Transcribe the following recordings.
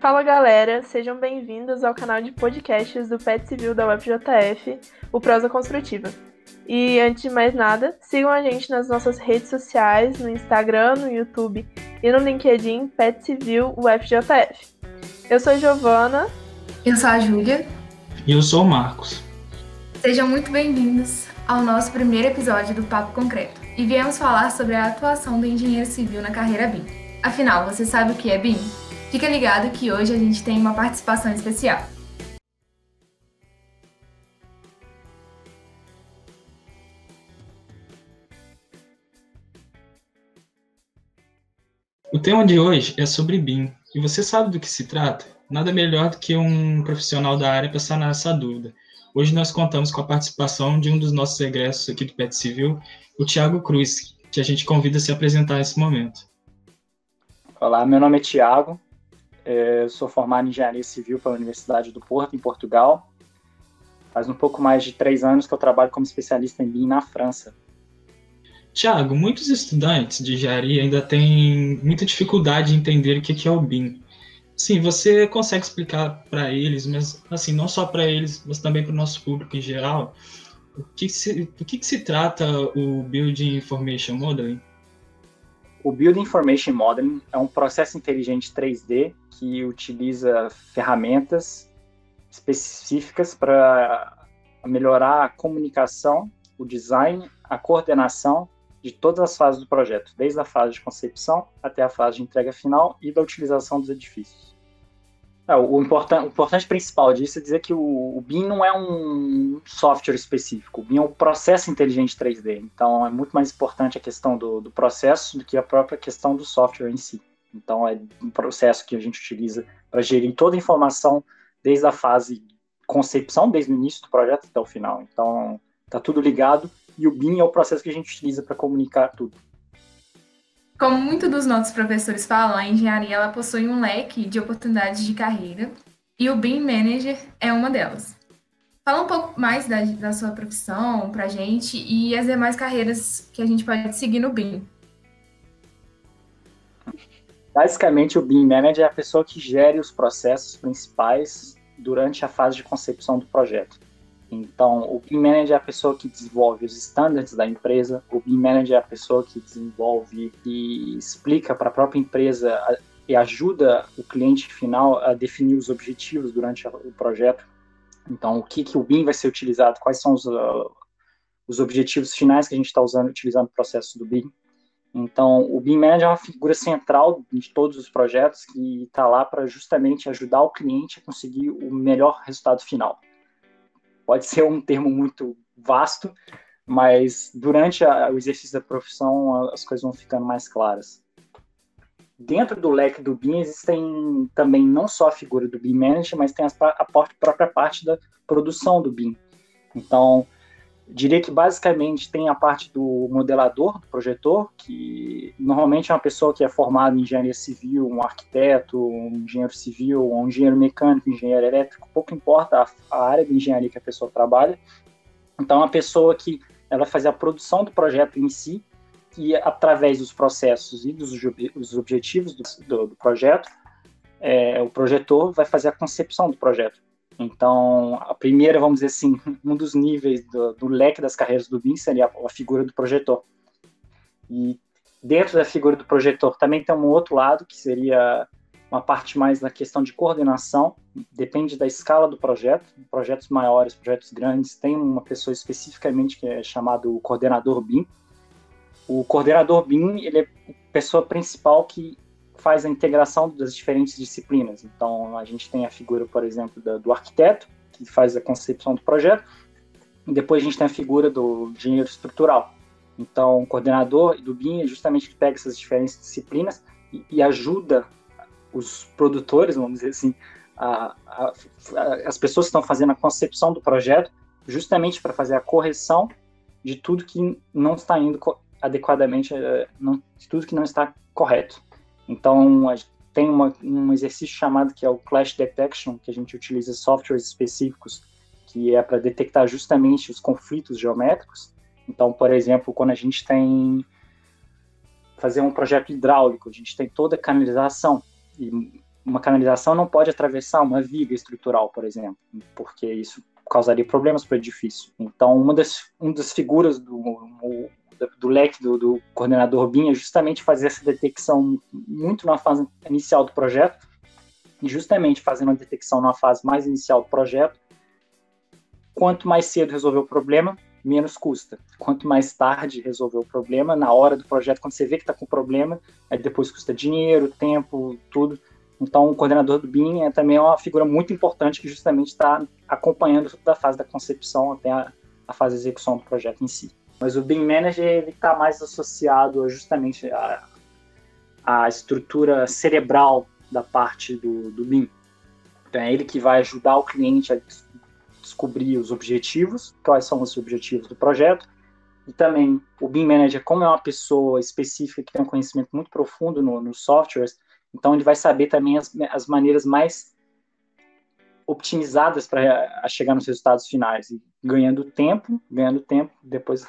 Fala galera, sejam bem-vindos ao canal de podcasts do PET Civil da UFJF, o Prosa Construtiva. E antes de mais nada, sigam a gente nas nossas redes sociais, no Instagram, no YouTube e no LinkedIn PET Civil UFJF. Eu sou a Giovana. Eu sou a Júlia. E eu sou o Marcos. Sejam muito bem-vindos ao nosso primeiro episódio do Papo Concreto. E viemos falar sobre a atuação do engenheiro civil na carreira BIM. Afinal, você sabe o que é BIM? Fica ligado que hoje a gente tem uma participação especial. O tema de hoje é sobre BIM. E você sabe do que se trata? Nada melhor do que um profissional da área para sanar essa dúvida. Hoje nós contamos com a participação de um dos nossos egressos aqui do PET Civil, o Tiago Cruz, que a gente convida a se apresentar nesse momento. Olá, meu nome é Tiago, é, sou formado em Engenharia Civil pela Universidade do Porto, em Portugal. Faz um pouco mais de três anos que eu trabalho como especialista em BIM na França. Tiago, muitos estudantes de engenharia ainda têm muita dificuldade em entender o que é o BIM. Sim, você consegue explicar para eles, mas assim, não só para eles, mas também para o nosso público em geral, o que se, que, que se trata o Building Information Modeling? O Building Information Modeling é um processo inteligente 3D que utiliza ferramentas específicas para melhorar a comunicação, o design, a coordenação de todas as fases do projeto, desde a fase de concepção até a fase de entrega final e da utilização dos edifícios. É, o, important, o importante principal disso é dizer que o, o, BIM não é um software específico, o BIM é um processo inteligente 3D. Então, é muito mais importante a questão do, do processo do que a própria questão do software em si. Então, é um processo que a gente utiliza para gerir toda a informação desde a fase concepção, desde o início do projeto até o final. Então, está tudo ligado e o BIM é o processo que a gente utiliza para comunicar tudo. Como muitos dos nossos professores falam, a engenharia ela possui um leque de oportunidades de carreira e o BIM Manager é uma delas. Fala um pouco mais da, da sua profissão para gente e as demais carreiras que a gente pode seguir no BIM. Basicamente, o BIM Manager é a pessoa que gere os processos principais durante a fase de concepção do projeto. Então, o BIM Manager é a pessoa que desenvolve os standards da empresa, o BIM Manager é a pessoa que desenvolve e explica para a própria empresa e ajuda o cliente final a definir os objetivos durante o projeto. Então, o que, que o BIM vai ser utilizado, quais são os, uh, os objetivos finais que a gente está usando, utilizando o processo do BIM. Então, o BIM Manager é uma figura central de todos os projetos que está lá para justamente ajudar o cliente a conseguir o melhor resultado final. Pode ser um termo muito vasto, mas durante a, o exercício da profissão as coisas vão ficando mais claras. Dentro do leque do BIM existem também não só a figura do BIM Manager, mas tem a, a própria parte da produção do BIM. Então, diria que basicamente tem a parte do modelador, do projetor, que normalmente é uma pessoa que é formada em engenharia civil, um arquiteto, um engenheiro civil, um engenheiro mecânico, um engenheiro elétrico, pouco importa a, a área de engenharia que a pessoa trabalha. Então, é uma pessoa que ela faz a produção do projeto em si, e através dos processos e dos, dos objetivos do, do, do projeto, é, o projetor vai fazer a concepção do projeto. Então, a primeira, vamos dizer assim, um dos níveis do, do leque das carreiras do BIM seria a, a figura do projetor. E dentro da figura do projetor também tem um outro lado, que seria uma parte mais na questão de coordenação, depende da escala do projeto. Projetos maiores, projetos grandes, tem uma pessoa especificamente que é chamado coordenador BIM. O coordenador BIM, ele é a pessoa principal que faz a integração das diferentes disciplinas. Então, a gente tem a figura, por exemplo, do arquiteto, que faz a concepção do projeto, e depois a gente tem a figura do engenheiro estrutural. Então, o coordenador do BIM é justamente que pega essas diferentes disciplinas e, e ajuda os produtores, vamos dizer assim, a, a, a, as pessoas que estão fazendo a concepção do projeto, justamente para fazer a correção de tudo que não está indo adequadamente, eh, não, de tudo que não está correto. Então, tem uma, um exercício chamado que é o Clash Detection, que a gente utiliza softwares específicos, que é para detectar justamente os conflitos geométricos. Então, por exemplo, quando a gente tem fazer um projeto hidráulico, a gente tem toda a canalização e uma canalização não pode atravessar uma viga estrutural, por exemplo, porque isso causaria problemas para o edifício. Então, uma das, uma das figuras do, do leque do, do coordenador BIM é justamente fazer essa detecção muito na fase inicial do projeto, e justamente fazendo a detecção na fase mais inicial do projeto, quanto mais cedo resolver o problema, menos custa. Quanto mais tarde resolver o problema, na hora do projeto, quando você vê que está com problema, aí depois custa dinheiro, tempo, tudo. Então, o coordenador do BIM é também uma figura muito importante que justamente está acompanhando toda a fase da concepção até a, a, fase de execução do projeto em si. Mas o BIM Manager ele está mais associado justamente à, à estrutura cerebral da parte do, do BIM. Então, é ele que vai ajudar o cliente a descobrir os objetivos, quais são os objetivos do projeto, e também o BIM Manager, como é uma pessoa específica que tem um conhecimento muito profundo nos no softwares, então ele vai saber também as, as maneiras mais optimizadas para chegar nos resultados finais, e ganhando tempo, ganhando tempo, depois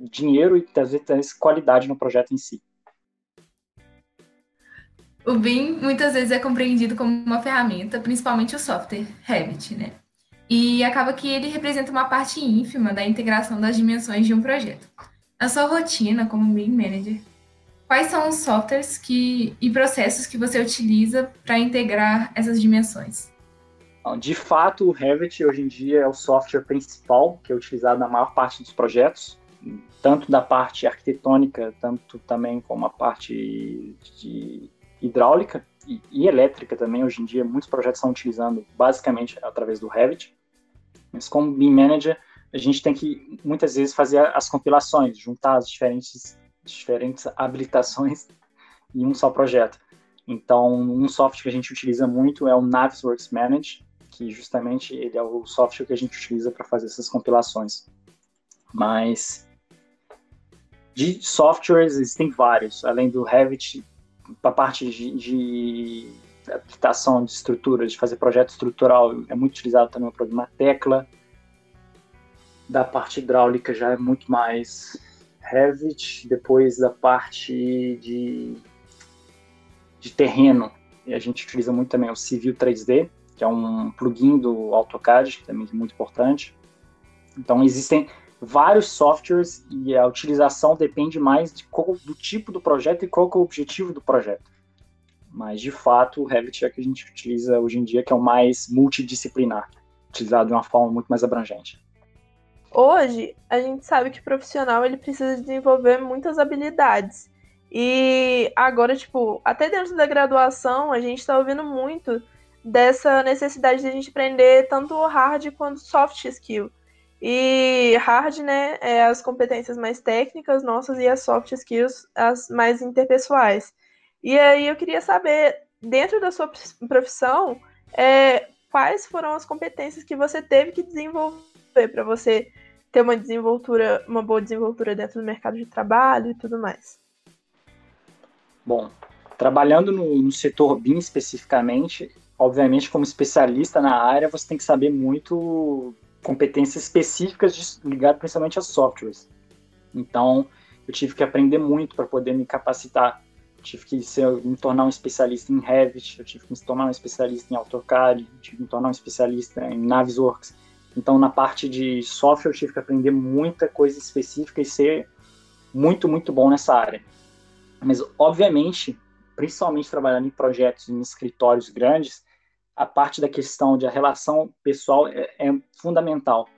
dinheiro e às vezes qualidade no projeto em si. O BIM muitas vezes é compreendido como uma ferramenta, principalmente o software Revit, né? E acaba que ele representa uma parte ínfima da integração das dimensões de um projeto. Na sua rotina como BIM Manager, quais são os softwares que, e processos que você utiliza para integrar essas dimensões? De fato, o Revit hoje em dia é o software principal que é utilizado na maior parte dos projetos, tanto da parte arquitetônica, tanto também como a parte de hidráulica e, e elétrica também. Hoje em dia, muitos projetos estão utilizando basicamente através do Revit. Mas como BIM Manager, a gente tem que muitas vezes fazer as compilações, juntar as diferentes, diferentes habilitações em um só projeto. Então, um software que a gente utiliza muito é o Navisworks Manage, que justamente ele é o software que a gente utiliza para fazer essas compilações. Mas de softwares existem vários, além do Revit, para a parte de, de aplicação de estruturas, de fazer projeto estrutural, é muito utilizado também o programa Tecla. Da parte hidráulica já é muito mais Revit. Depois da parte de, de terreno, a gente utiliza muito também o Civil 3D, que é um plugin do AutoCAD, que também é muito importante. Então existem vários softwares e a utilização depende mais de qual, do tipo do projeto e qual é o objetivo do projeto. Mas, de fato, o Revit é que a gente utiliza hoje em dia, que é o mais multidisciplinar, utilizado de uma forma muito mais abrangente. Hoje, a gente sabe que o profissional ele precisa desenvolver muitas habilidades. E agora, tipo, até dentro da graduação, a gente está ouvindo muito dessa necessidade de a gente aprender tanto hard quanto soft skill. E hard, né, é as competências mais técnicas nossas e as soft skills as mais interpessoais. E aí eu queria saber, dentro da sua profissão, é, quais foram as competências que você teve que desenvolver para você ter uma desenvoltura, uma boa desenvoltura dentro do mercado de trabalho e tudo mais. Bom, trabalhando no, no setor BIM especificamente, obviamente como especialista na área, você tem que saber muito competências específicas ligadas principalmente a softwares. Então, eu tive que aprender muito para poder me capacitar tive que ser, me tornar um especialista em Revit, eu tive que me tornar um especialista em AutoCAD, eu tive que me tornar um especialista em Navisworks. Então, na parte de software, eu tive que aprender muita coisa específica e ser muito, muito bom nessa área. Mas, obviamente, principalmente trabalhando em projetos em escritórios grandes, a parte da questão de a relação pessoal é, é fundamental,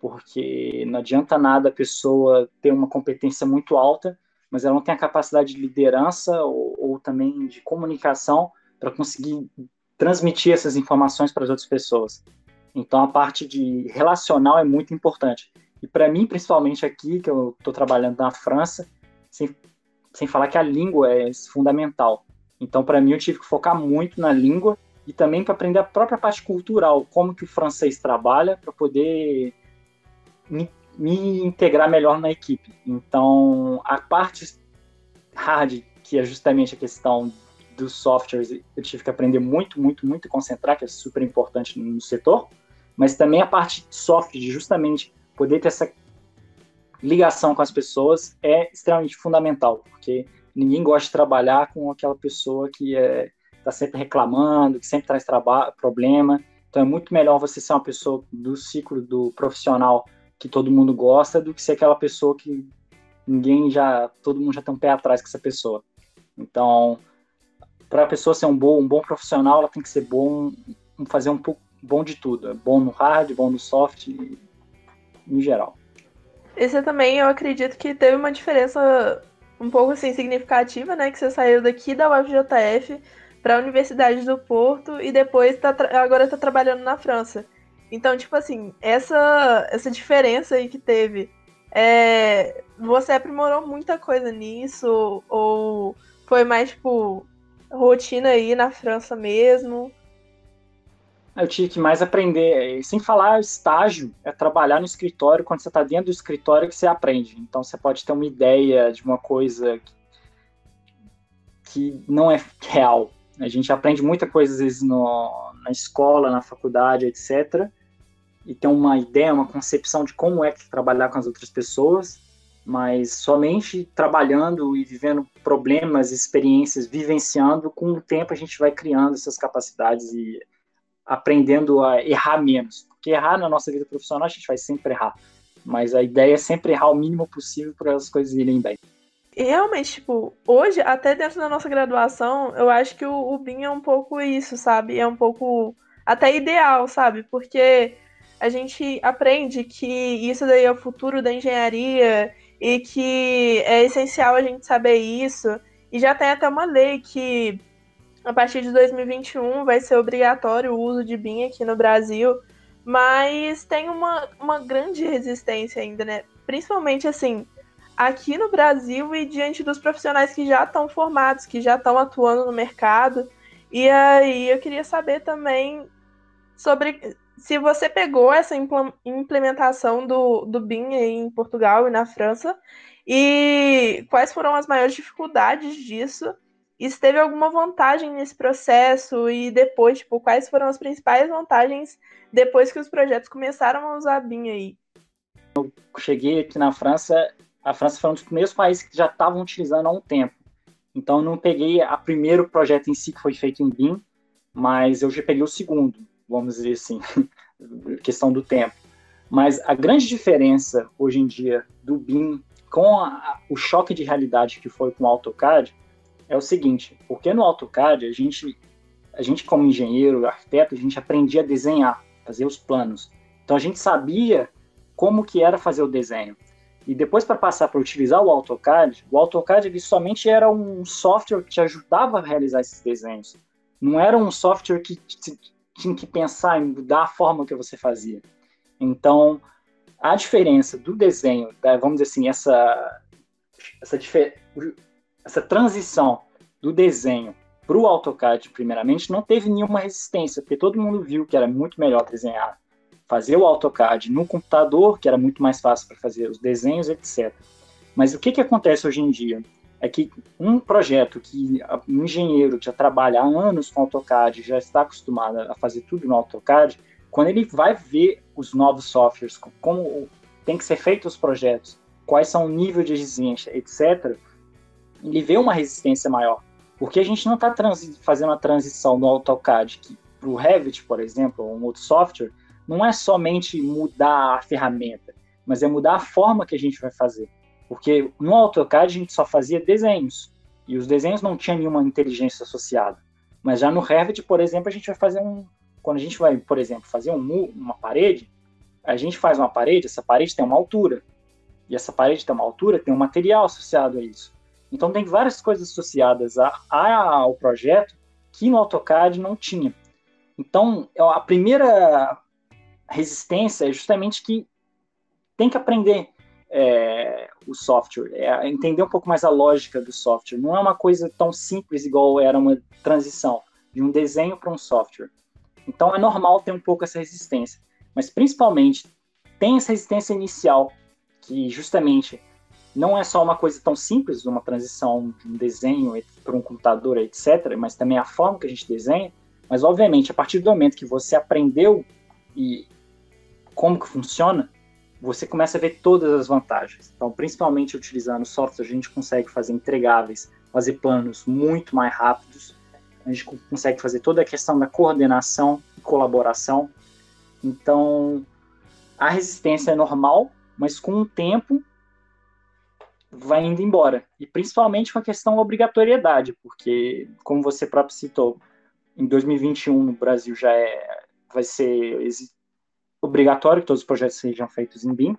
porque não adianta nada a pessoa ter uma competência muito alta mas ela não tem a capacidade de liderança ou, ou também de comunicação para conseguir transmitir essas informações para as outras pessoas. Então, a parte de relacional é muito importante. E para mim, principalmente aqui, que eu estou trabalhando na França, sem, sem falar que a língua é fundamental. Então, para mim, eu tive que focar muito na língua e também para aprender a própria parte cultural, como que o francês trabalha, para poder me me integrar melhor na equipe. Então, a parte hard, que é justamente a questão dos softwares, eu tive que aprender muito, muito, muito concentrar, que é super importante no setor, mas também a parte soft, de justamente poder ter essa ligação com as pessoas, é extremamente fundamental, porque ninguém gosta de trabalhar com aquela pessoa que é, está sempre reclamando, que sempre traz problema. Então é muito melhor você ser uma pessoa do ciclo do profissional que todo mundo gosta do que ser aquela pessoa que ninguém já, todo mundo já tem um pé atrás com essa pessoa. Então, para a pessoa ser um bom, um bom profissional, ela tem que ser bom, fazer um pouco bom de tudo, é bom no hard, bom no soft, em geral. Esse também eu acredito que teve uma diferença um pouco assim significativa, né, que você saiu daqui da UFJF para a Universidade do Porto e depois tá agora está trabalhando na França. Então, tipo assim, essa essa diferença aí que teve, é, você aprimorou muita coisa nisso ou foi mais tipo rotina aí na França mesmo? Eu tive que mais aprender, sem falar estágio, é trabalhar no escritório, quando você está dentro do escritório que você aprende. Então você pode ter uma ideia de uma coisa que não é real. A gente aprende muita coisa às vezes no, na escola, na faculdade, etc. E tem uma ideia, uma concepção de como é que trabalhar com as outras pessoas, mas somente trabalhando e vivendo problemas, experiências, vivenciando, com o tempo a gente vai criando essas capacidades e aprendendo a errar menos. Porque errar na nossa vida profissional a gente vai sempre errar. Mas a ideia é sempre errar o mínimo possível para as coisas irem bem. E realmente, tipo, hoje, até dentro da nossa graduação, eu acho que o, o BIM é um pouco isso, sabe? É um pouco até ideal, sabe? Porque a gente aprende que isso daí é o futuro da engenharia e que é essencial a gente saber isso. E já tem até uma lei que a partir de 2021 vai ser obrigatório o uso de BIM aqui no Brasil, mas tem uma, uma grande resistência ainda, né? Principalmente assim, aqui no Brasil e diante dos profissionais que já estão formados, que já estão atuando no mercado. E aí eu queria saber também sobre se você pegou essa implementação do, do BIM em Portugal e na França e quais foram as maiores dificuldades disso e se teve alguma vantagem nesse processo e depois, tipo, quais foram as principais vantagens depois que os projetos começaram a usar BIM aí? Eu cheguei aqui na França, a França foi um dos primeiros países que já estavam utilizando há um tempo. Então, eu não peguei o primeiro projeto em si que foi feito em BIM, mas eu já peguei o segundo, vamos dizer assim, questão do tempo. Mas a grande diferença hoje em dia do BIM com a, o choque de realidade que foi com o AutoCAD é o seguinte, porque no AutoCAD a gente, a gente como engenheiro, arquiteto, a gente aprendia a desenhar, fazer os planos. Então a gente sabia como que era fazer o desenho. E depois para passar para utilizar o AutoCAD, o AutoCAD ele somente era um software que te ajudava a realizar esses desenhos. Não era um software que tinha que pensar em mudar a forma que você fazia. Então, a diferença do desenho, vamos dizer assim, essa, essa, essa transição do desenho para o AutoCAD, primeiramente, não teve nenhuma resistência, porque todo mundo viu que era muito melhor desenhar, fazer o AutoCAD no computador, que era muito mais fácil para fazer os desenhos, etc. Mas o que, que acontece hoje em dia? É que um projeto que um engenheiro que já trabalha há anos com AutoCAD, já está acostumado a fazer tudo no AutoCAD, quando ele vai ver os novos softwares, como tem que ser feitos os projetos, quais são o nível de exigência, etc., ele vê uma resistência maior. Porque a gente não está fazendo a transição do AutoCAD para o Revit, por exemplo, ou um outro software, não é somente mudar a ferramenta, mas é mudar a forma que a gente vai fazer. Porque no AutoCAD a gente só fazia desenhos, e os desenhos não tinham nenhuma inteligência associada. Mas já no Revit, por exemplo, a gente vai fazer um. Quando a gente vai, por exemplo, fazer um, uma parede, a gente faz uma parede, essa parede tem uma altura. E essa parede tem uma altura, tem um material associado a isso. Então tem várias coisas associadas a, a, ao projeto que no AutoCAD não tinha. Então é, a primeira resistência é justamente que tem que aprender é, o software, é, entender um pouco mais a lógica do software. Não é uma coisa tão simples igual era uma transição de um desenho para um software. Então é normal ter um pouco essa resistência, mas principalmente tem essa resistência inicial que justamente não é só uma coisa tão simples, uma transição de um desenho para um computador, etc., mas também a forma que a gente desenha. Mas, obviamente, a partir do momento que você aprendeu e como que funciona, você começa a ver todas as vantagens. Então, principalmente utilizando software, a gente consegue fazer entregáveis, fazer planos muito mais rápidos. a gente consegue fazer toda a questão da coordenação e colaboração. Então, a resistência é normal, mas com o tempo vai indo embora. E principalmente com a questão da obrigatoriedade, porque, como você próprio citou, em 2021 no Brasil já é, vai ser obrigatório que todos os projetos sejam feitos em BIM,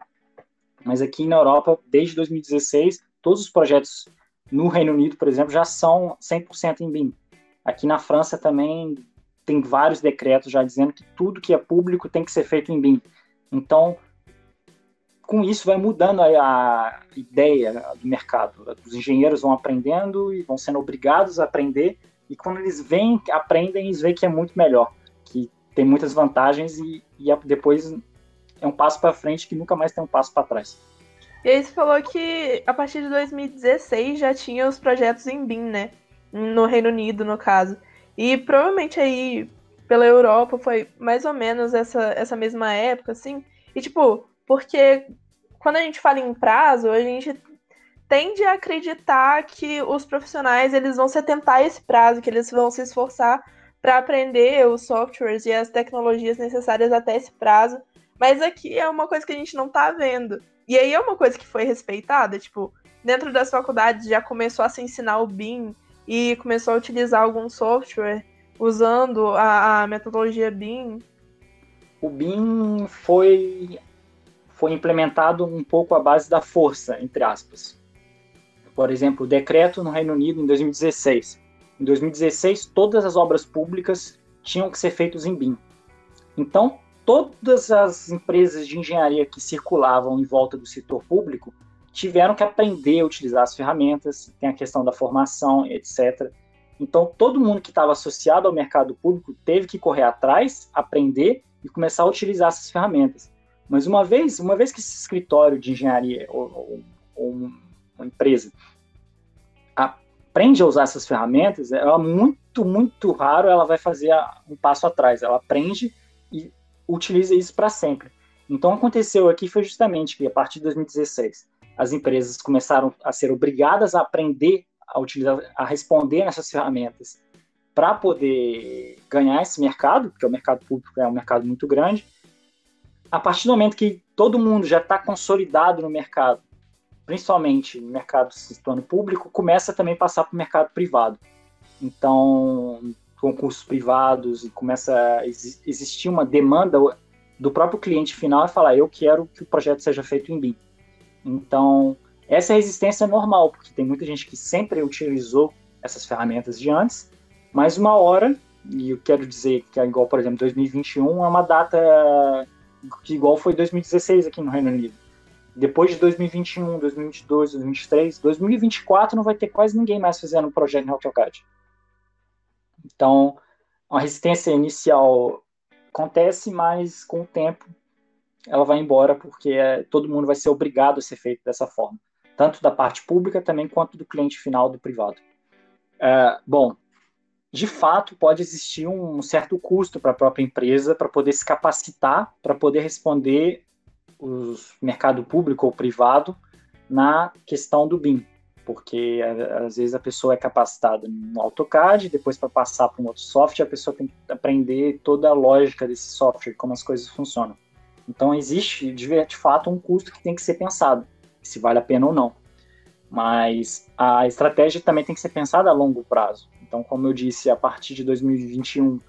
mas aqui na Europa, desde 2016, todos os projetos no Reino Unido, por exemplo, já são 100% em BIM. Aqui na França também tem vários decretos já dizendo que tudo que é público tem que ser feito em BIM. Então, com isso vai mudando a, ideia do mercado. Os engenheiros vão aprendendo e vão sendo obrigados a aprender, e quando eles vêm, aprendem, eles veem que é muito melhor, que tem muitas vantagens e, e depois é um passo para frente que nunca mais tem um passo para trás. E aí você falou que a partir de 2016 já tinha os projetos em BIM, né? No Reino Unido, no caso. E provavelmente aí pela Europa foi mais ou menos essa, essa mesma época, assim. E tipo, porque quando a gente fala em prazo, a gente tende a acreditar que os profissionais eles vão se atentar a esse prazo, que eles vão se esforçar para aprender os softwares e as tecnologias necessárias até esse prazo. Mas aqui é uma coisa que a gente não está vendo. E aí é uma coisa que foi respeitada, tipo, dentro das faculdades já começou a se ensinar o BIM e começou a utilizar algum software usando a, a metodologia BIM. O BIM foi foi implementado um pouco à base da força, entre aspas. Por exemplo, o decreto no Reino Unido em 2016. Em 2016, todas as obras públicas tinham que ser feitas em BIM. Então, todas as empresas de engenharia que circulavam em volta do setor público tiveram que aprender a utilizar as ferramentas, tem a questão da formação, etc. Então, todo mundo que estava associado ao mercado público teve que correr atrás, aprender e começar a utilizar essas ferramentas. Mas uma vez, uma vez que esse escritório de engenharia ou, ou, ou uma empresa aprende a usar essas ferramentas, ela muito, muito raro ela vai fazer um passo atrás. Ela aprende e utiliza isso para sempre. Então, aconteceu aqui foi justamente que, a partir de 2016, as empresas começaram a ser obrigadas a aprender a utilizar, a responder nessas ferramentas para poder ganhar esse mercado, porque o mercado público é um mercado muito grande. A partir do momento que todo mundo já está consolidado no mercado, principalmente no mercado do público, começa também a passar para o mercado privado. Então, concursos privados e começa a existir uma demanda do próprio cliente final a falar, eu quero que o projeto seja feito em BIM. Então, essa resistência é normal, porque tem muita gente que sempre utilizou essas ferramentas de antes, mas uma hora, e eu quero dizer que é igual, por exemplo, 2021 é uma data que igual foi 2016 aqui no Reino Unido. Depois de 2021, 2022, 2023, 2024 não vai ter quase ninguém mais fazendo um projeto em AutoCAD. Então, a resistência inicial acontece, mas com o tempo ela vai embora porque é, todo mundo vai ser obrigado a ser feito dessa forma, tanto da parte pública também quanto do cliente final do privado. É, bom, de fato pode existir um certo custo para a própria empresa para poder se capacitar para poder responder o mercado público ou privado na questão do BIM porque às vezes a pessoa é capacitada no AutoCAD, depois para passar para um outro software, a pessoa tem que aprender toda a lógica desse software, como as coisas funcionam. Então existe de fato um custo que tem que ser pensado, se vale a pena ou não. Mas a estratégia também tem que ser pensada a longo prazo. Então, como eu disse, a partir de 2021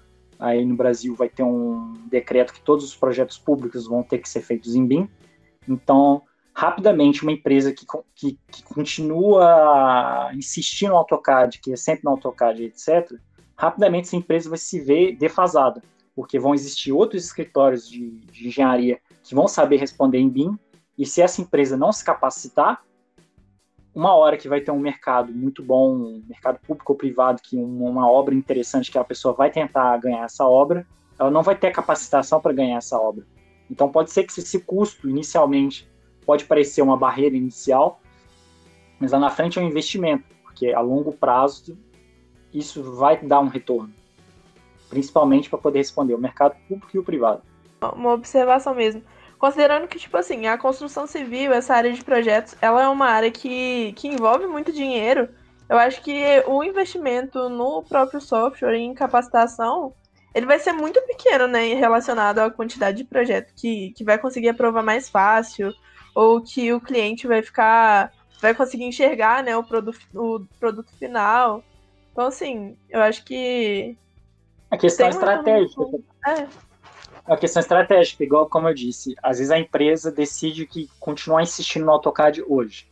aí no Brasil vai ter um decreto que todos os projetos públicos vão ter que ser feitos em BIM. Então, rapidamente uma empresa que, que, que, continua insistindo no AutoCAD, que é sempre no AutoCAD, etc., rapidamente essa empresa vai se ver defasada, porque vão existir outros escritórios de, de engenharia que vão saber responder em BIM, e se essa empresa não se capacitar, uma hora que vai ter um mercado muito bom, um mercado público ou privado, que uma, obra interessante que a pessoa vai tentar ganhar essa obra, ela não vai ter capacitação para ganhar essa obra. Então pode ser que esse custo inicialmente pode parecer uma barreira inicial, mas lá na frente é um investimento, porque a longo prazo isso vai dar um retorno, principalmente para poder responder o mercado público e o privado. Uma observação mesmo. Considerando que, tipo assim, a construção civil, essa área de projetos, ela é uma área que, que envolve muito dinheiro. eu acho que o investimento no próprio software em capacitação ele vai ser muito pequeno, né, relacionado à quantidade de projeto que, que vai conseguir aprovar mais fácil, ou que o cliente vai ficar, vai conseguir enxergar, né, o produto, o produto final. Então, assim, eu acho que. A questão estratégica. É. A questão estratégica, igual como eu disse, às vezes a empresa decide que continuar insistindo no AutoCAD hoje.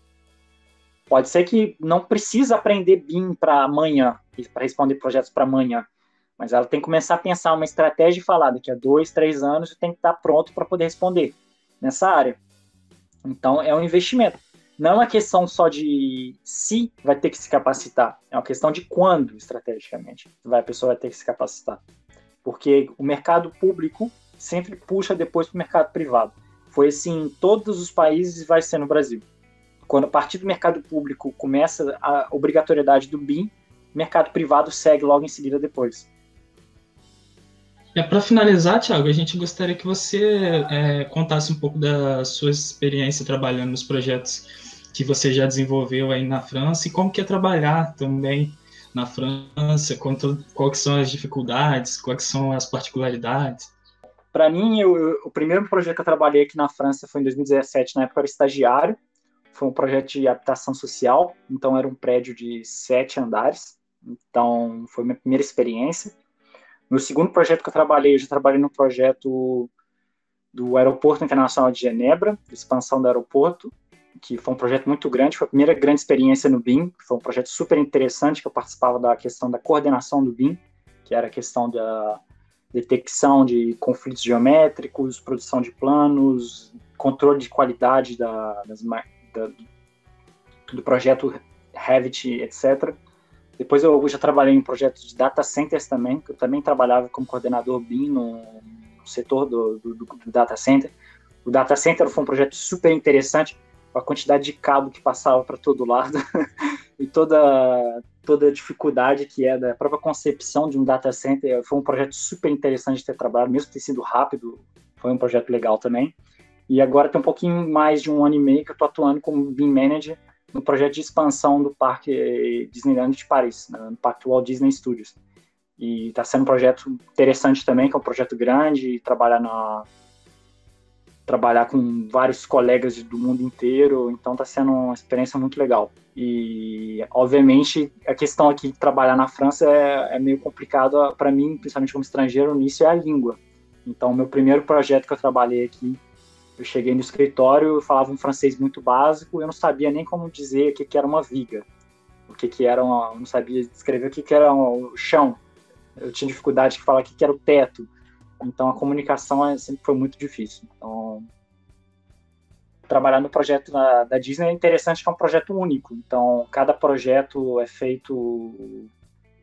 Pode ser que não precisa aprender BIM para amanhã, para responder projetos para amanhã. Mas ela tem que começar a pensar uma estratégia e falar, daqui a dois, três anos, tem que estar pronto para poder responder nessa área. Então, é um investimento. Não é uma questão só de se vai ter que se capacitar, é uma questão de quando, estrategicamente, a pessoa vai ter que se capacitar. Porque o mercado público sempre puxa depois para o mercado privado. Foi assim em todos os países e vai ser no Brasil. Quando a partir do mercado público começa a obrigatoriedade do BIM, mercado privado segue logo em seguida depois. É, Para finalizar, Thiago, a gente gostaria que você é, contasse um pouco da sua experiência trabalhando nos projetos que você já desenvolveu aí na França e como que é trabalhar também na França, quanto, quais são as dificuldades, quais são as particularidades. Para mim, eu, eu, o primeiro projeto que eu trabalhei aqui na França foi em 2017, na época eu era estagiário, foi um projeto de habitação social, então era um prédio de sete andares, então foi minha primeira experiência. No segundo projeto que eu trabalhei, eu já trabalhei no projeto do Aeroporto Internacional de Genebra, expansão do aeroporto, que foi um projeto muito grande, foi a primeira grande experiência no BIM, foi um projeto super interessante, que eu participava da questão da coordenação do BIM, que era a questão da detecção de conflitos geométricos, produção de planos, controle de qualidade da, das, da, do projeto Revit, etc. Depois eu já trabalhei em projetos de data centers também, que eu também trabalhava como coordenador BIM no, setor do, do, do, data center. O data center foi um projeto super interessante, a quantidade de cabo que passava para todo lado e toda toda a dificuldade que é da própria concepção de um data center. Foi um projeto super interessante de ter trabalhado, mesmo ter sido rápido, foi um projeto legal também. E agora tem um pouquinho mais de um ano e meio que eu estou atuando como BIM Manager no projeto de expansão do Parque Disneyland de Paris, né, no Parque Walt Disney Studios. E está sendo um projeto interessante também, que é um projeto grande, e trabalhar na trabalhar com vários colegas do mundo inteiro, então está sendo uma experiência muito legal. E, obviamente, a questão aqui de trabalhar na França é, é meio complicado para mim, principalmente como estrangeiro, nisso é a língua. Então, meu primeiro projeto que eu trabalhei aqui eu cheguei no escritório, falava um francês muito básico, eu não sabia nem como dizer o que, que era uma viga, o que, que era uma, não sabia descrever o que, que era o chão. Eu tinha dificuldade de falar o que, que era o teto. Então a comunicação é, sempre foi muito difícil. Então trabalhar no projeto da, da Disney é interessante que é um projeto único. Então cada projeto é feito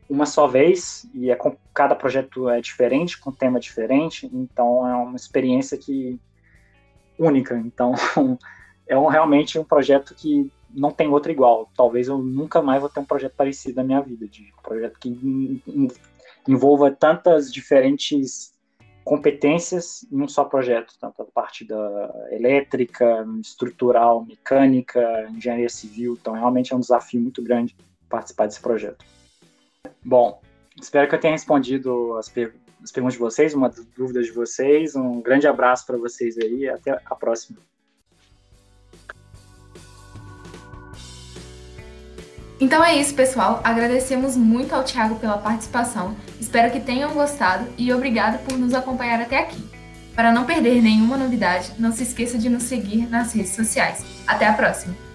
uma só vez e é cada projeto é diferente, com tema diferente. Então é uma experiência que única. Então, é um, realmente um projeto que não tem outro igual. Talvez eu nunca mais vou ter um projeto parecido na minha vida, de um projeto que envolva tantas diferentes competências em um só projeto, tanto a parte da elétrica, estrutural, mecânica, engenharia civil. Então, realmente é um desafio muito grande participar desse projeto. Bom, espero que eu tenha respondido as perguntas as perguntas de vocês, uma das dúvidas de vocês. Um grande abraço para vocês aí e até a próxima. Então é isso, pessoal. Agradecemos muito ao Thiago pela participação. Espero que tenham gostado e obrigado por nos acompanhar até aqui. Para não perder nenhuma novidade, não se esqueça de nos seguir nas redes sociais. Até a próxima!